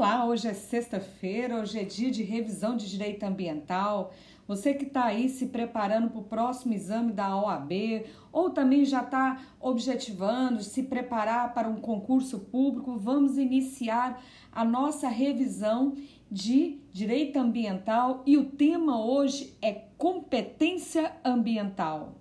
Olá, hoje é sexta-feira, hoje é dia de revisão de direito ambiental. Você que está aí se preparando para o próximo exame da OAB ou também já está objetivando se preparar para um concurso público, vamos iniciar a nossa revisão de direito ambiental e o tema hoje é competência ambiental.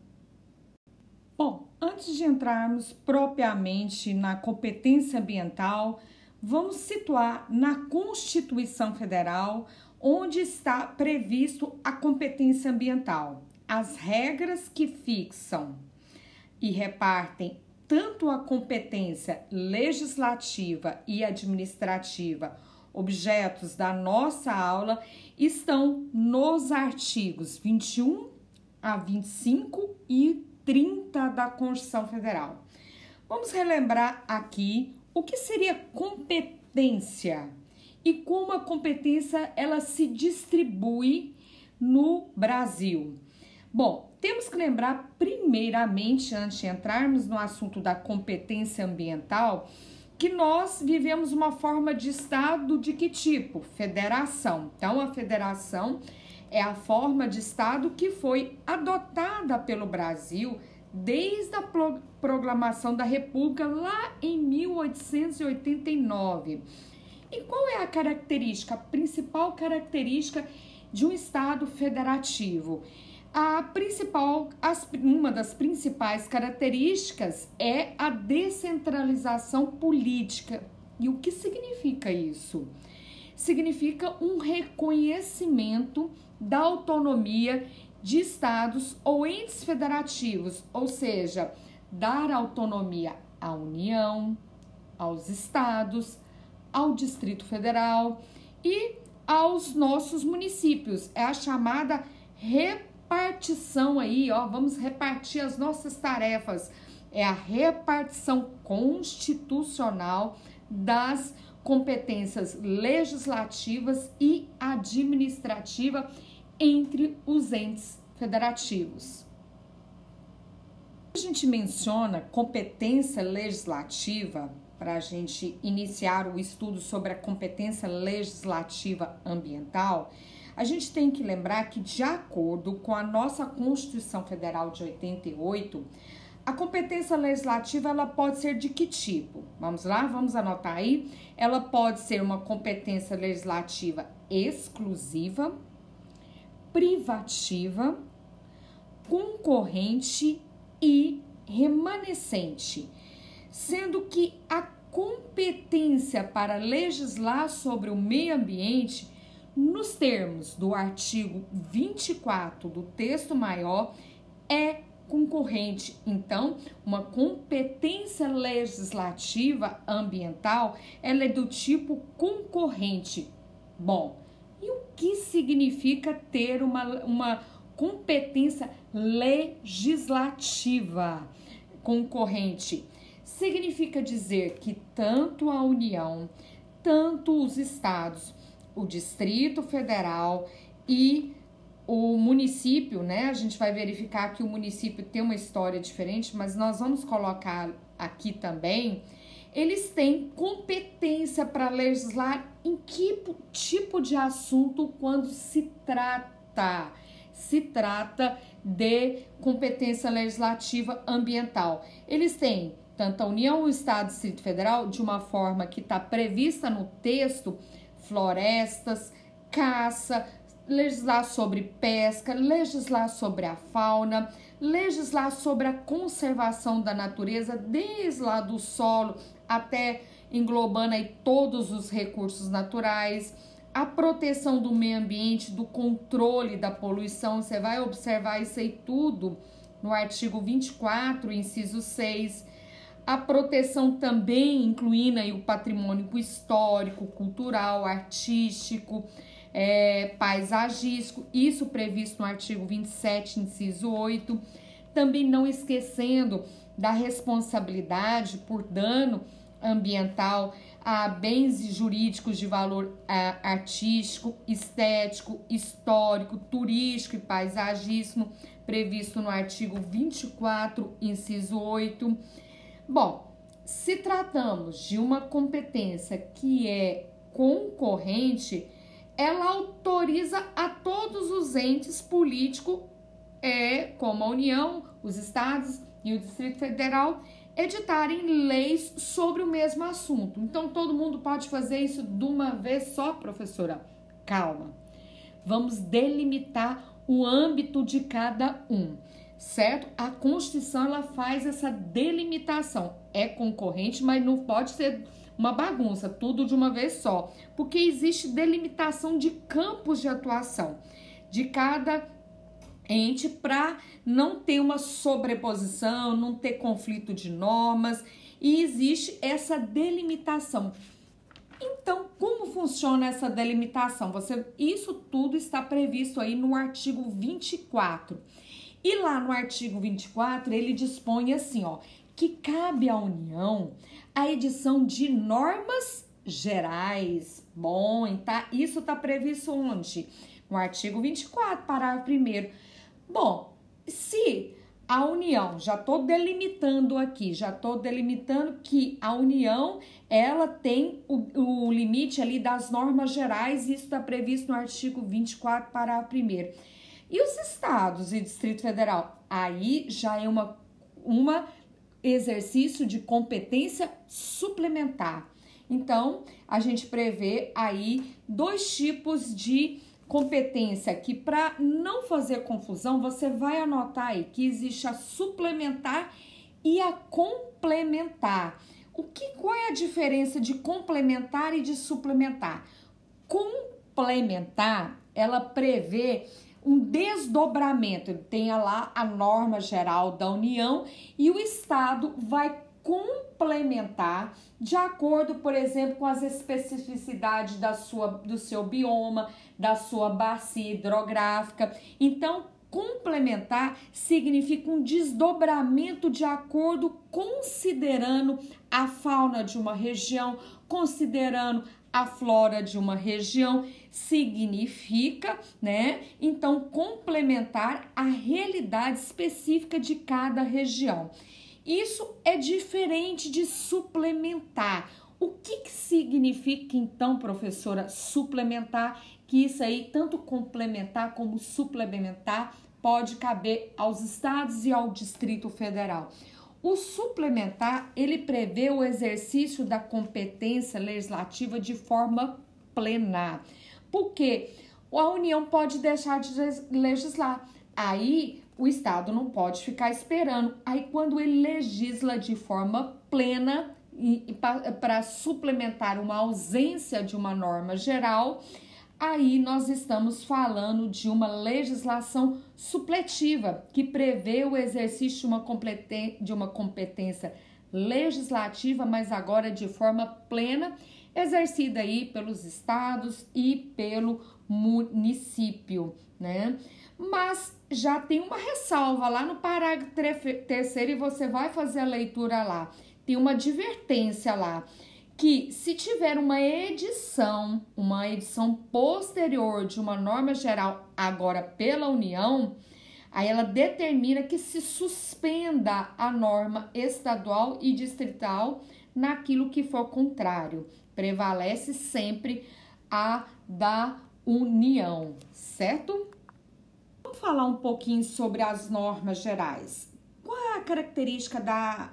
Bom, antes de entrarmos propriamente na competência ambiental, vamos situar na Constituição Federal onde está previsto a competência ambiental. As regras que fixam e repartem tanto a competência legislativa e administrativa, objetos da nossa aula, estão nos artigos 21 a 25 e 30 da Constituição Federal. Vamos relembrar aqui o que seria competência e como a competência ela se distribui no Brasil. Bom, temos que lembrar primeiramente antes de entrarmos no assunto da competência ambiental, que nós vivemos uma forma de estado de que tipo? Federação. Então a federação é a forma de estado que foi adotada pelo Brasil desde a proclamação da República lá em 1889. E qual é a característica, a principal característica de um Estado federativo? A principal, as, uma das principais características é a descentralização política. E o que significa isso? Significa um reconhecimento da autonomia de estados ou entes federativos, ou seja, dar autonomia à União, aos estados, ao Distrito Federal e aos nossos municípios. É a chamada repartição aí, ó, vamos repartir as nossas tarefas. É a repartição constitucional das competências legislativas e administrativa entre os entes federativos. A gente menciona competência legislativa para a gente iniciar o estudo sobre a competência legislativa ambiental. A gente tem que lembrar que, de acordo com a nossa Constituição Federal de 88, a competência legislativa ela pode ser de que tipo? Vamos lá, vamos anotar aí. Ela pode ser uma competência legislativa exclusiva, privativa, concorrente e remanescente, sendo que a competência para legislar sobre o meio ambiente, nos termos do artigo 24 do texto maior, é concorrente. Então, uma competência legislativa ambiental, ela é do tipo concorrente. Bom, e o que significa ter uma, uma competência legislativa concorrente? Significa dizer que tanto a União, tanto os estados, o Distrito Federal e o município, né? A gente vai verificar que o município tem uma história diferente, mas nós vamos colocar aqui também eles têm competência para legislar em que tipo de assunto quando se trata se trata de competência legislativa ambiental. Eles têm tanto a União, o Estado o Distrito Federal de uma forma que está prevista no texto, florestas, caça, legislar sobre pesca, legislar sobre a fauna, legislar sobre a conservação da natureza, desde lá do solo até englobando aí todos os recursos naturais, a proteção do meio ambiente, do controle da poluição, você vai observar isso aí tudo no artigo 24, inciso 6. A proteção também incluindo aí o patrimônio histórico, cultural, artístico, é, paisagístico, isso previsto no artigo 27, inciso 8. Também não esquecendo da responsabilidade por dano ambiental a bens jurídicos de valor artístico, estético, histórico, turístico e paisagístico, previsto no artigo 24, inciso 8. Bom, se tratamos de uma competência que é concorrente, ela autoriza a todos os entes políticos, é, como a União, os estados e o Distrito Federal, editarem leis sobre o mesmo assunto. Então, todo mundo pode fazer isso de uma vez só, professora? Calma. Vamos delimitar o âmbito de cada um, certo? A Constituição ela faz essa delimitação. É concorrente, mas não pode ser uma bagunça, tudo de uma vez só, porque existe delimitação de campos de atuação de cada ente para não ter uma sobreposição, não ter conflito de normas e existe essa delimitação. Então, como funciona essa delimitação? Você, isso tudo está previsto aí no artigo 24. E lá no artigo 24, ele dispõe assim, ó, que cabe à União a edição de normas gerais. Bom, tá? Isso está previsto onde? No artigo 24, parágrafo 1 Bom, se a União, já estou delimitando aqui, já estou delimitando que a União ela tem o, o limite ali das normas gerais, isso está previsto no artigo 24, parágrafo 1. E os estados e Distrito Federal? Aí já é uma, uma exercício de competência suplementar. Então, a gente prevê aí dois tipos de competência que para não fazer confusão, você vai anotar aí que existe a suplementar e a complementar. O que qual é a diferença de complementar e de suplementar? Complementar, ela prevê um desdobramento, tenha lá a norma geral da União e o Estado vai complementar de acordo, por exemplo, com as especificidades da sua, do seu bioma, da sua bacia hidrográfica. Então, complementar significa um desdobramento de acordo considerando a fauna de uma região, considerando a flora de uma região, significa, né? Então, complementar a realidade específica de cada região. Isso é diferente de suplementar. O que, que significa então, professora, suplementar? Que isso aí, tanto complementar como suplementar, pode caber aos estados e ao Distrito Federal. O suplementar, ele prevê o exercício da competência legislativa de forma plena. Porque a União pode deixar de legislar. Aí o Estado não pode ficar esperando. Aí, quando ele legisla de forma plena e, para suplementar uma ausência de uma norma geral, aí nós estamos falando de uma legislação supletiva que prevê o exercício de uma, competência legislativa, mas agora de forma plena, exercida aí pelos estados e pelo município, né? Mas já tem uma ressalva lá no parágrafo terceiro e você vai fazer a leitura lá. Tem uma advertência lá que se tiver uma edição, uma edição posterior de uma norma geral agora pela União, aí ela determina que se suspenda a norma estadual e distrital naquilo que for contrário. Prevalece sempre a da União, certo? Vamos falar um pouquinho sobre as normas gerais. Qual é a característica da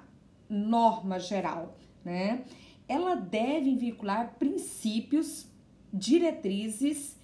norma geral, né? Ela deve vincular princípios, diretrizes,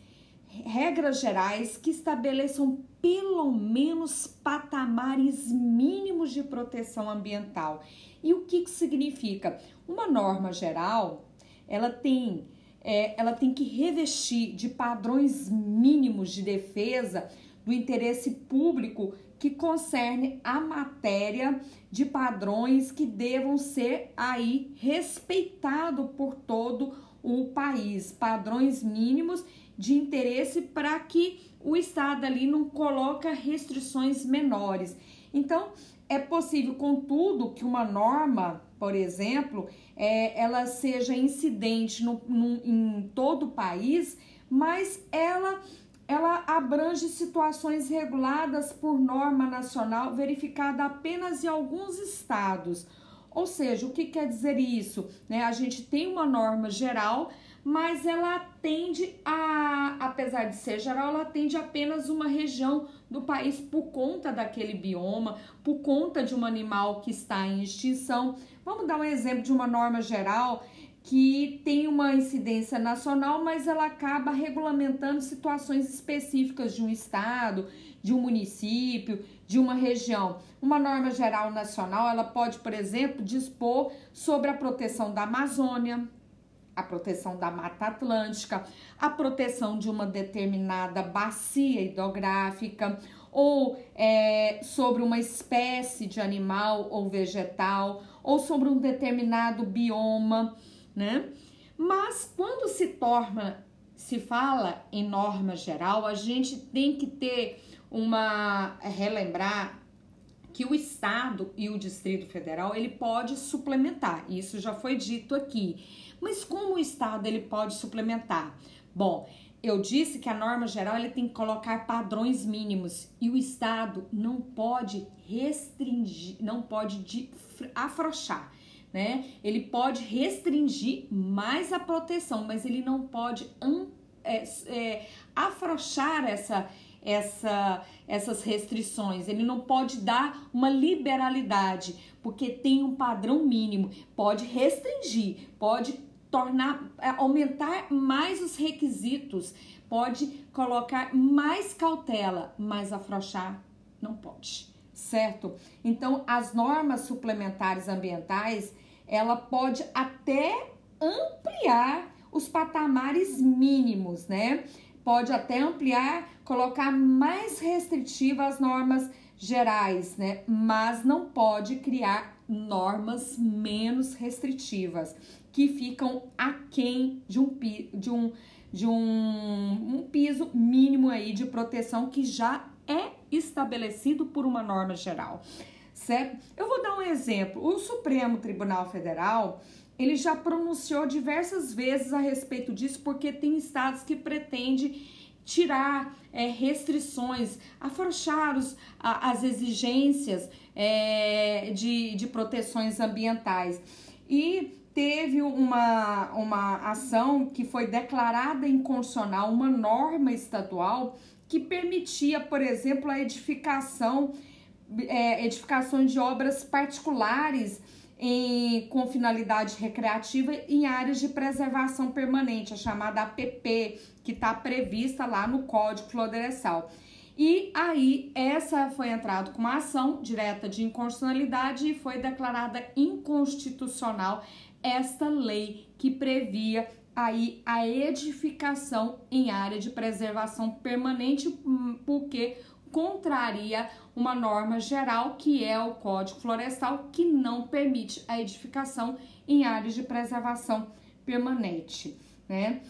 regras gerais que estabeleçam pelo menos patamares mínimos de proteção ambiental. E o que, que significa? Uma norma geral, ela tem, é, ela tem que revestir de padrões mínimos de defesa do interesse público que concerne a matéria de padrões que devam ser aí respeitado por todo o país, padrões mínimos de interesse para que o estado ali não coloca restrições menores. Então, é possível, contudo, que uma norma, por exemplo, é, ela seja incidente no, no, em todo o país, mas ela ela abrange situações reguladas por norma nacional verificada apenas em alguns estados. Ou seja, o que quer dizer isso? Né? A gente tem uma norma geral, mas ela atende a, apesar de ser geral, ela atende apenas uma região do país por conta daquele bioma, por conta de um animal que está em extinção. Vamos dar um exemplo de uma norma geral que tem uma incidência nacional, mas ela acaba regulamentando situações específicas de um estado, de um município, de uma região. Uma norma geral nacional, ela pode, por exemplo, dispor sobre a proteção da Amazônia, a proteção da Mata Atlântica, a proteção de uma determinada bacia hidrográfica ou é, sobre uma espécie de animal ou vegetal ou sobre um determinado bioma né? Mas quando se torna, se fala em norma geral, a gente tem que ter uma relembrar que o estado e o Distrito Federal ele pode suplementar. Isso já foi dito aqui. Mas como o estado ele pode suplementar? Bom, eu disse que a norma geral ele tem que colocar padrões mínimos e o estado não pode restringir, não pode afrouxar né? Ele pode restringir mais a proteção, mas ele não pode é, é, afrouxar essa, essa, essas restrições. Ele não pode dar uma liberalidade, porque tem um padrão mínimo. Pode restringir, pode tornar, é, aumentar mais os requisitos, pode colocar mais cautela, mas afrouxar não pode, certo? Então, as normas suplementares ambientais ela pode até ampliar os patamares mínimos, né? Pode até ampliar, colocar mais restritivas as normas gerais, né? Mas não pode criar normas menos restritivas que ficam aquém de um, de um, de um, um piso mínimo aí de proteção que já é estabelecido por uma norma geral certo? Eu vou dar um exemplo. O Supremo Tribunal Federal, ele já pronunciou diversas vezes a respeito disso, porque tem estados que pretendem tirar é, restrições, afrouxar os, a, as exigências é, de, de proteções ambientais. E teve uma, uma ação que foi declarada inconstitucional, uma norma estadual que permitia, por exemplo, a edificação é, edificações de obras particulares em, com finalidade recreativa em áreas de preservação permanente, a chamada APP, que está prevista lá no Código Florestal. E aí, essa foi entrada com uma ação direta de inconstitucionalidade e foi declarada inconstitucional esta lei que previa aí a edificação em área de preservação permanente, hum, porque contraria uma norma geral que é o Código Florestal, que não permite a edificação em áreas de preservação permanente. Né?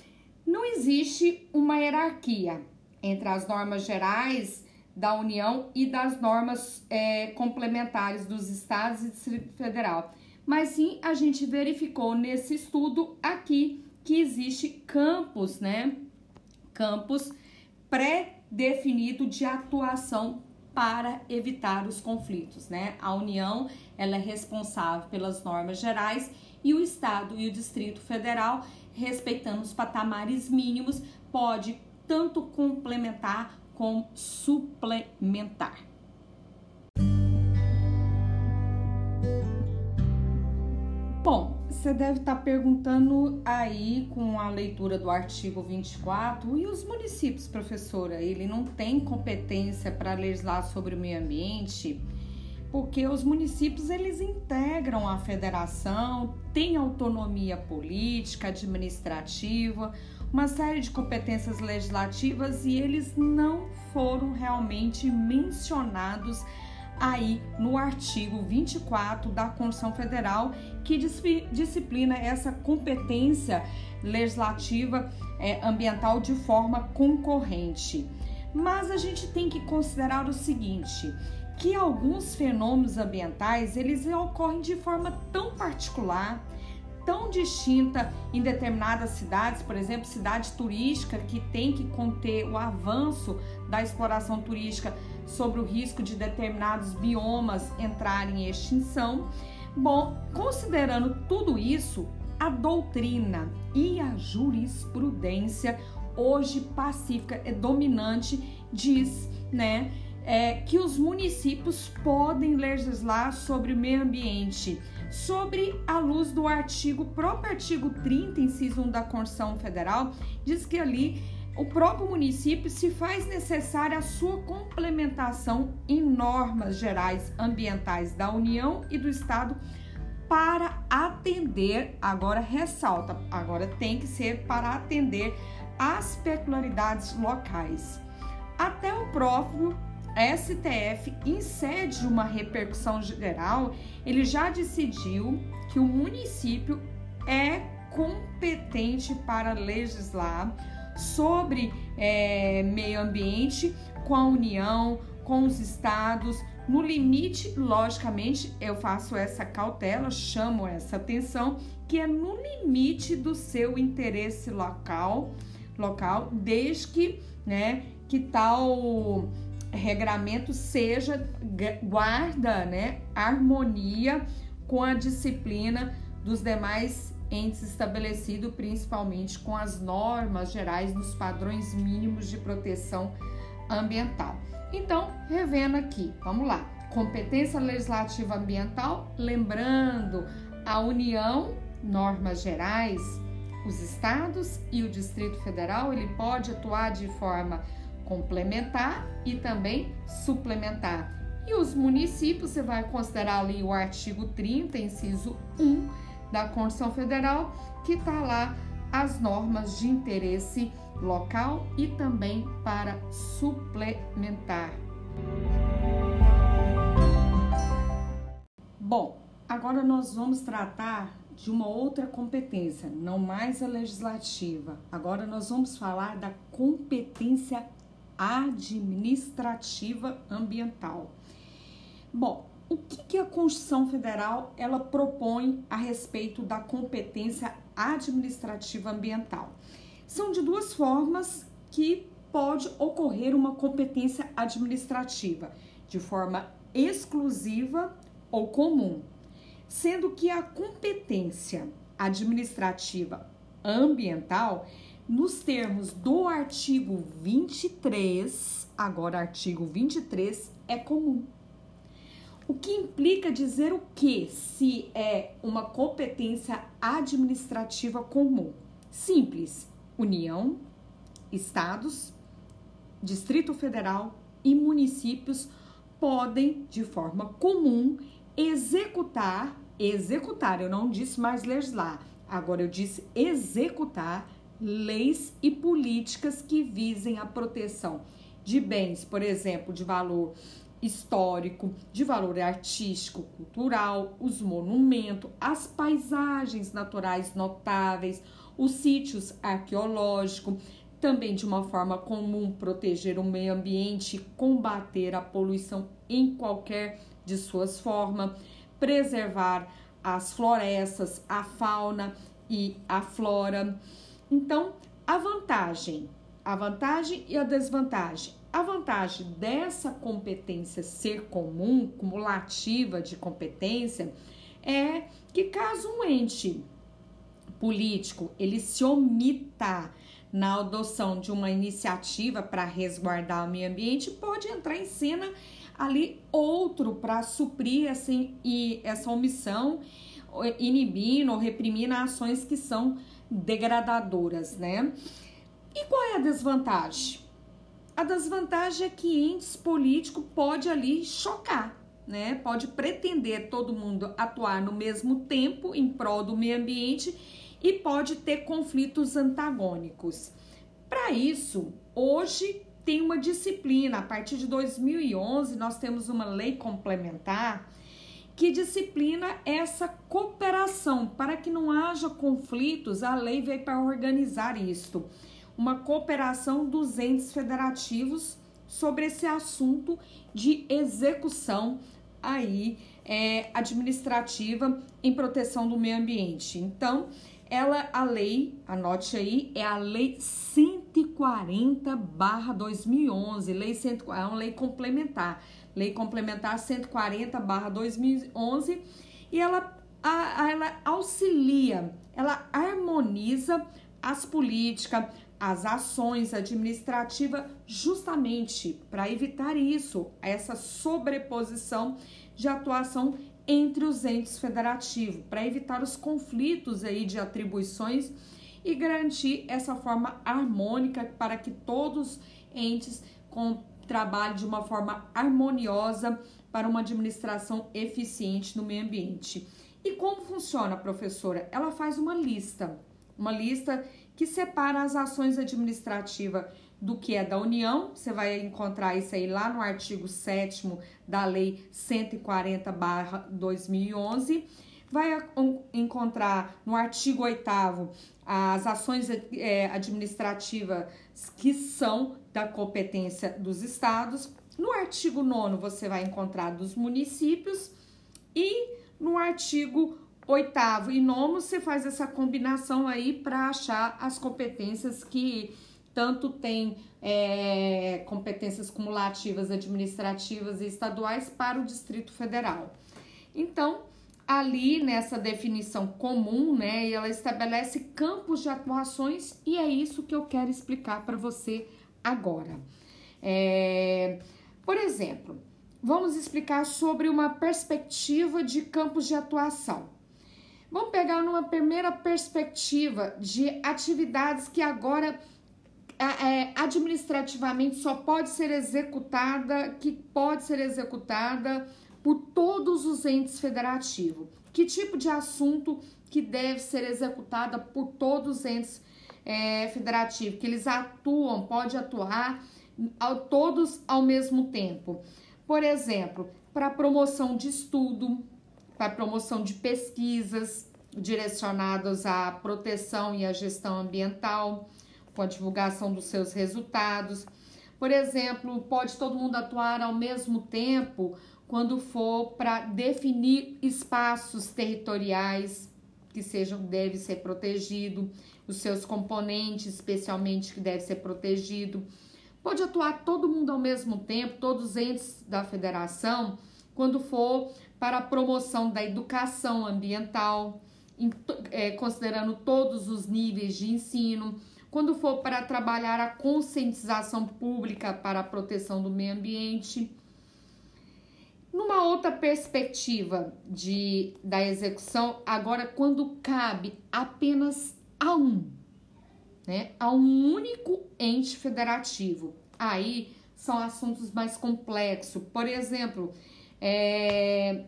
Não existe uma hierarquia entre as normas gerais da União e das normas é, complementares dos estados e Distrito Federal. Mas sim, a gente verificou nesse estudo aqui que existe campos, né? Campos pré-definido de atuação para evitar os conflitos, né? A União, ela é responsável pelas normas gerais e o Estado e o Distrito Federal, respeitando os patamares mínimos, pode tanto complementar como suplementar. Bom, você deve estar tá perguntando aí com a leitura do artigo 24 e os municípios, professora, ele não tem competência para legislar sobre o meio ambiente? Porque os municípios eles integram a federação, têm autonomia política, administrativa, uma série de competências legislativas e eles não foram realmente mencionados aí no artigo 24 da Constituição Federal, que disciplina essa competência legislativa é, ambiental de forma concorrente. Mas a gente tem que considerar o seguinte, que alguns fenômenos ambientais, eles ocorrem de forma tão particular, tão distinta em determinadas cidades, por exemplo, cidade turística que tem que conter o avanço da exploração turística sobre o risco de determinados biomas entrarem em extinção. Bom, considerando tudo isso, a doutrina e a jurisprudência hoje pacífica é dominante diz, né, é, que os municípios podem legislar sobre o meio ambiente, sobre a luz do artigo, próprio artigo 30, inciso 1 da Constituição Federal, diz que ali o próprio município se faz necessária a sua complementação em normas gerais ambientais da União e do Estado para atender, agora ressalta, agora tem que ser para atender às peculiaridades locais. Até o próprio STF, em sede de uma repercussão geral, ele já decidiu que o município é competente para legislar sobre é, meio ambiente com a União, com os estados. No limite, logicamente, eu faço essa cautela, chamo essa atenção, que é no limite do seu interesse local, local, desde que, né, que tal regramento seja guarda, né, harmonia com a disciplina dos demais entes estabelecidos, principalmente com as normas gerais dos padrões mínimos de proteção ambiental. Então, revendo aqui, vamos lá. Competência legislativa ambiental, lembrando a União, normas gerais, os estados e o Distrito Federal, ele pode atuar de forma complementar e também suplementar. E os municípios, você vai considerar ali o artigo 30, inciso 1 da Constituição Federal, que está lá as normas de interesse local e também para suplementar. Bom, agora nós vamos tratar de uma outra competência, não mais a legislativa. Agora nós vamos falar da competência administrativa ambiental. Bom, o que, que a Constituição Federal ela propõe a respeito da competência administrativa ambiental? São de duas formas que pode ocorrer uma competência administrativa, de forma exclusiva ou comum, sendo que a competência administrativa ambiental nos termos do artigo 23, agora artigo 23 é comum. O que implica dizer o que se é uma competência administrativa comum? Simples: União, estados, Distrito Federal e municípios podem, de forma comum, executar, executar, eu não disse mais legislar, agora eu disse executar leis e políticas que visem a proteção de bens, por exemplo, de valor histórico, de valor artístico, cultural, os monumentos, as paisagens naturais notáveis, os sítios arqueológicos, também de uma forma comum proteger o meio ambiente, combater a poluição em qualquer de suas formas, preservar as florestas, a fauna e a flora. Então, a vantagem, a vantagem e a desvantagem. A vantagem dessa competência ser comum, cumulativa de competência, é que caso um ente político ele se omita na adoção de uma iniciativa para resguardar o meio ambiente, pode entrar em cena ali outro para suprir assim, e essa omissão, inibindo ou reprimindo ações que são degradadoras, né? E qual é a desvantagem? A desvantagem é que entes políticos pode ali chocar, né? Pode pretender todo mundo atuar no mesmo tempo em prol do meio ambiente e pode ter conflitos antagônicos. Para isso, hoje tem uma disciplina, a partir de 2011 nós temos uma lei complementar que disciplina essa cooperação. Para que não haja conflitos, a lei veio para organizar isto. Uma cooperação dos entes federativos sobre esse assunto de execução aí é, administrativa em proteção do meio ambiente. Então, ela, a lei, anote aí, é a lei 140 barra 2011, lei 140, é uma lei complementar Lei Complementar 140/2011, e ela a, a, ela auxilia, ela harmoniza as políticas, as ações administrativas, justamente para evitar isso, essa sobreposição de atuação entre os entes federativos, para evitar os conflitos aí de atribuições e garantir essa forma harmônica para que todos entes trabalhem de uma forma harmoniosa para uma administração eficiente no meio ambiente. E como funciona, professora? Ela faz uma lista, uma lista que separa as ações administrativas do que é da União. Você vai encontrar isso aí lá no artigo 7 da Lei 140/2011. Vai encontrar no artigo 8 as ações é, administrativas que são da competência dos estados. No artigo 9 você vai encontrar dos municípios e no artigo oitavo e nono você faz essa combinação aí para achar as competências que tanto tem é, competências cumulativas administrativas e estaduais para o Distrito Federal. Então, ali nessa definição comum, né, ela estabelece campos de atuações e é isso que eu quero explicar para você agora. É, por exemplo, vamos explicar sobre uma perspectiva de campos de atuação. Vamos pegar numa primeira perspectiva de atividades que agora é, administrativamente só pode ser executada, que pode ser executada por todos os entes federativos. Que tipo de assunto que deve ser executada por todos os entes é, federativos, que eles atuam, pode atuar ao, todos ao mesmo tempo. Por exemplo, para promoção de estudo, para promoção de pesquisas direcionadas à proteção e à gestão ambiental, com a divulgação dos seus resultados. Por exemplo, pode todo mundo atuar ao mesmo tempo quando for para definir espaços territoriais que sejam deve ser protegido, os seus componentes, especialmente que deve ser protegido. Pode atuar todo mundo ao mesmo tempo, todos os entes da federação, quando for para a promoção da educação ambiental, é, considerando todos os níveis de ensino, quando for para trabalhar a conscientização pública para a proteção do meio ambiente. Numa outra perspectiva de, da execução, agora quando cabe apenas a um, né, a um único ente federativo, aí são assuntos mais complexos. Por exemplo, é,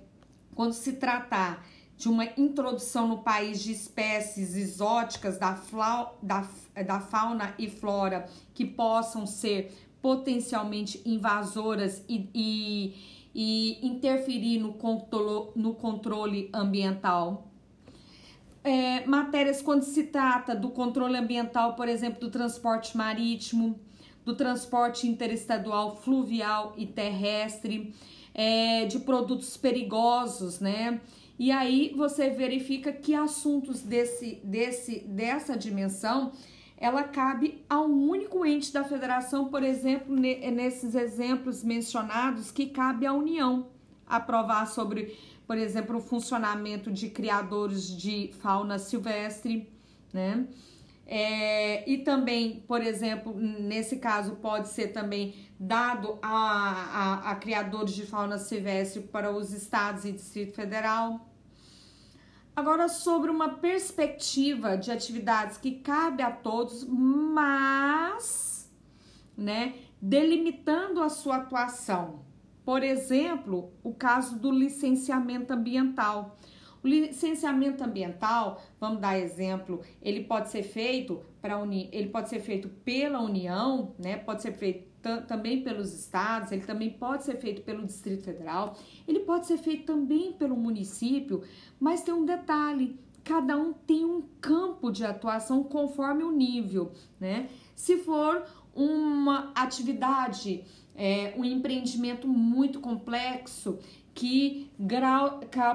quando se tratar de uma introdução no país de espécies exóticas da, flau, da, da fauna e flora que possam ser potencialmente invasoras e, e e interferir no controle, no controle ambiental. É, matérias quando se trata do controle ambiental, por exemplo, do transporte marítimo, do transporte interestadual fluvial e terrestre, é, de produtos perigosos, né? E aí você verifica que assuntos desse, desse, dessa dimensão ela cabe a um único ente da federação, por exemplo, nesses exemplos mencionados, que cabe à União aprovar sobre, por exemplo, o funcionamento de criadores de fauna silvestre, né? É, e também, por exemplo, nesse caso, pode ser também dado a, a, a criadores de fauna silvestre para os estados e Distrito Federal. Agora, sobre uma perspectiva de atividades que cabe a todos, mas, né, delimitando a sua atuação. Por exemplo, o caso do licenciamento ambiental. O licenciamento ambiental, vamos dar exemplo, ele pode ser feito para ele pode ser feito pela União, né? Pode ser feito também pelos estados, ele também pode ser feito pelo Distrito Federal, ele pode ser feito também pelo município, mas tem um detalhe: cada um tem um campo de atuação conforme o nível, né? Se for uma atividade, é, um empreendimento muito complexo que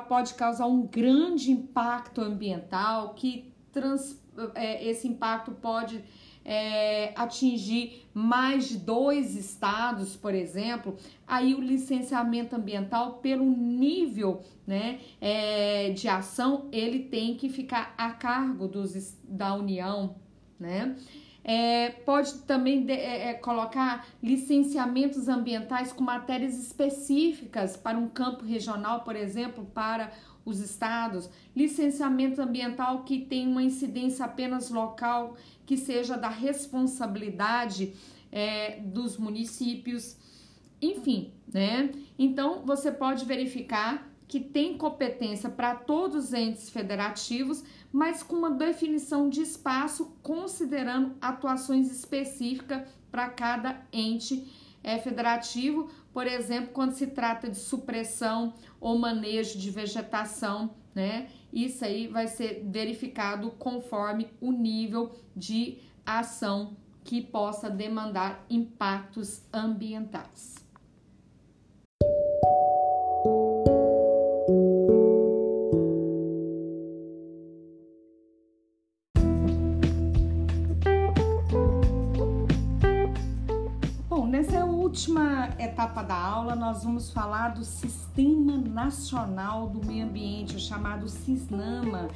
pode causar um grande impacto ambiental, que trans, é, esse impacto pode é, atingir mais de dois estados, por exemplo, aí o licenciamento ambiental, pelo nível né, é, de ação, ele tem que ficar a cargo dos, da União, né? É, pode também de, é, é, colocar licenciamentos ambientais com matérias específicas para um campo regional, por exemplo, para os estados, licenciamento ambiental que tem uma incidência apenas local, que seja da responsabilidade é, dos municípios, enfim, né? Então você pode verificar que tem competência para todos os entes federativos, mas com uma definição de espaço considerando atuações específicas para cada ente é, federativo, por exemplo, quando se trata de supressão ou manejo de vegetação, né? Isso aí vai ser verificado conforme o nível de ação que possa demandar impactos ambientais. Nós vamos falar do Sistema Nacional do Meio Ambiente, o chamado SISNAMA.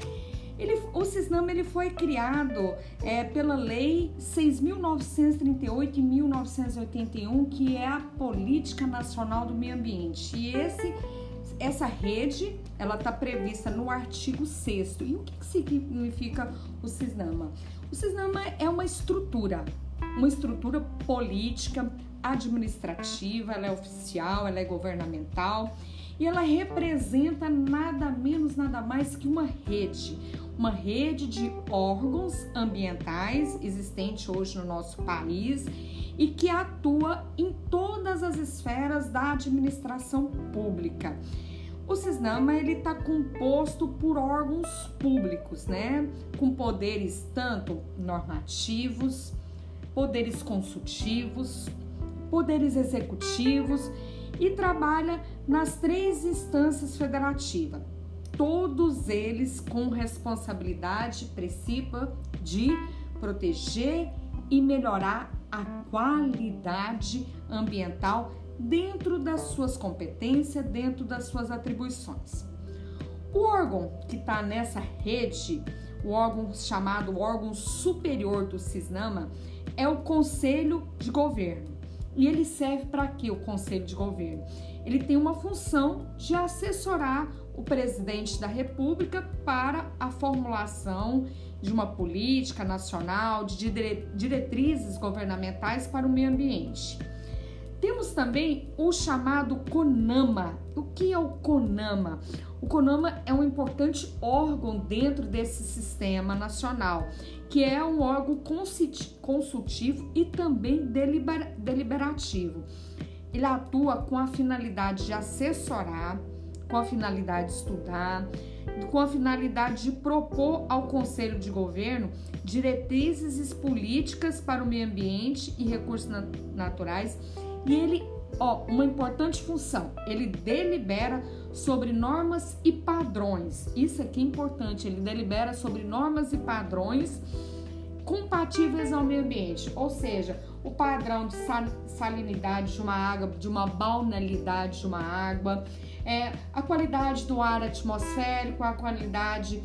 Ele, o SISNAMA ele foi criado é, pela Lei 6.938 e 1981, que é a Política Nacional do Meio Ambiente. E esse, essa rede ela está prevista no artigo 6 E o que, que significa o SISNAMA? O SISNAMA é uma estrutura, uma estrutura política administrativa, ela é oficial, ela é governamental e ela representa nada menos, nada mais que uma rede, uma rede de órgãos ambientais existente hoje no nosso país e que atua em todas as esferas da administração pública. O Cisnama ele está composto por órgãos públicos, né, com poderes tanto normativos, poderes consultivos, poderes executivos e trabalha nas três instâncias federativas. Todos eles com responsabilidade principal de proteger e melhorar a qualidade ambiental dentro das suas competências, dentro das suas atribuições. O órgão que está nessa rede, o órgão chamado órgão superior do CISNAMA, é o Conselho de Governo. E ele serve para quê, o Conselho de Governo? Ele tem uma função de assessorar o presidente da República para a formulação de uma política nacional, de diretrizes governamentais para o meio ambiente. Temos também o chamado CONAMA. Que é o CONAMA? O CONAMA é um importante órgão dentro desse sistema nacional que é um órgão consultivo e também deliberativo. Ele atua com a finalidade de assessorar, com a finalidade de estudar, com a finalidade de propor ao Conselho de Governo diretrizes políticas para o meio ambiente e recursos naturais. E ele, ó, uma importante função, ele delibera sobre normas e padrões. Isso aqui é importante, ele delibera sobre normas e padrões compatíveis ao meio ambiente, ou seja, o padrão de salinidade de uma água, de uma balneabilidade de uma água, é, a qualidade do ar atmosférico, a qualidade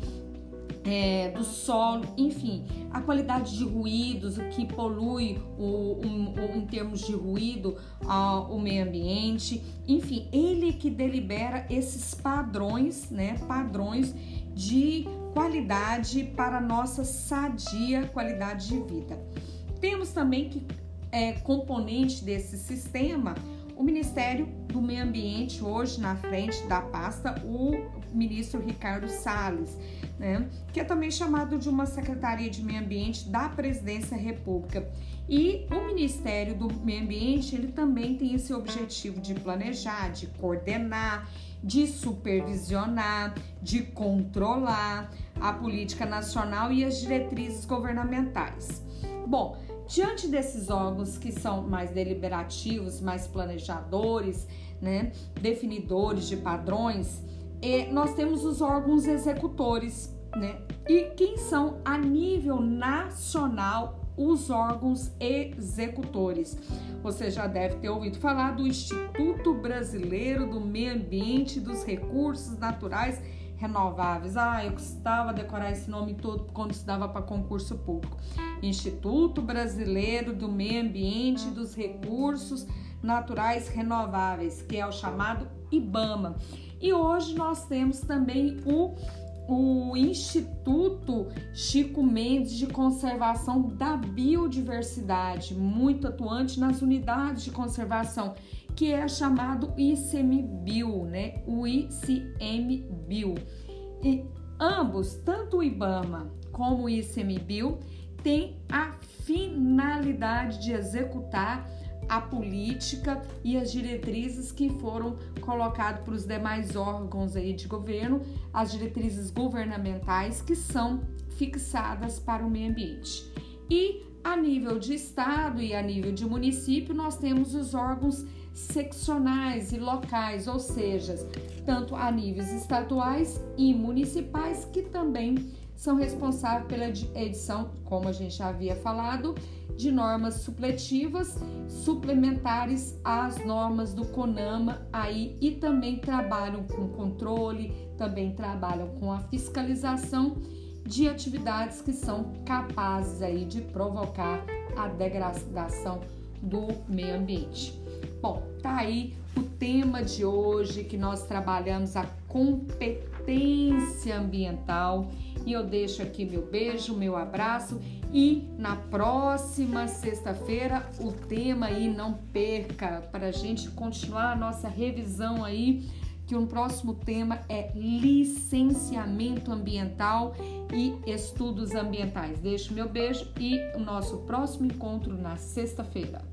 é, do solo, enfim, a qualidade de ruídos, o que polui o, o, em termos de ruído o meio ambiente, enfim, ele que delibera esses padrões, né, padrões de qualidade para a nossa sadia qualidade de vida. Temos também que é, componente desse sistema o Ministério do Meio Ambiente, hoje na frente da pasta, o ministro Ricardo Salles, né, que é também chamado de uma Secretaria de Meio Ambiente da Presidência da República. E o Ministério do Meio Ambiente, ele também tem esse objetivo de planejar, de coordenar, de supervisionar, de controlar a política nacional e as diretrizes governamentais. Bom, diante desses órgãos que são mais deliberativos, mais planejadores, né, definidores de padrões, eh, nós temos os órgãos executores, né? E quem são a nível nacional os órgãos executores. Você já deve ter ouvido falar do Instituto Brasileiro do Meio Ambiente e dos Recursos Naturais Renováveis. Ah, eu custava decorar esse nome todo quando estudava para concurso público. Instituto Brasileiro do Meio Ambiente e dos Recursos Naturais Renováveis, que é o chamado IBAMA. E hoje nós temos também o o Instituto Chico Mendes de Conservação da Biodiversidade, muito atuante nas unidades de conservação, que é chamado ICMBio, né? O ICMBio. E ambos, tanto o IBAMA como o ICMBio, têm a finalidade de executar a política e as diretrizes que foram colocadas para os demais órgãos aí de governo, as diretrizes governamentais que são fixadas para o meio ambiente. E a nível de estado e a nível de município, nós temos os órgãos seccionais e locais, ou seja, tanto a níveis estaduais e municipais que também são responsáveis pela edição, como a gente já havia falado, de normas supletivas suplementares às normas do CONAMA aí e também trabalham com controle, também trabalham com a fiscalização de atividades que são capazes aí de provocar a degradação do meio ambiente. Bom, tá aí o tema de hoje que nós trabalhamos a competência ambiental e eu deixo aqui meu beijo, meu abraço e na próxima sexta-feira o tema aí não perca para a gente continuar a nossa revisão aí que o próximo tema é licenciamento ambiental e estudos ambientais. Deixo meu beijo e o nosso próximo encontro na sexta-feira.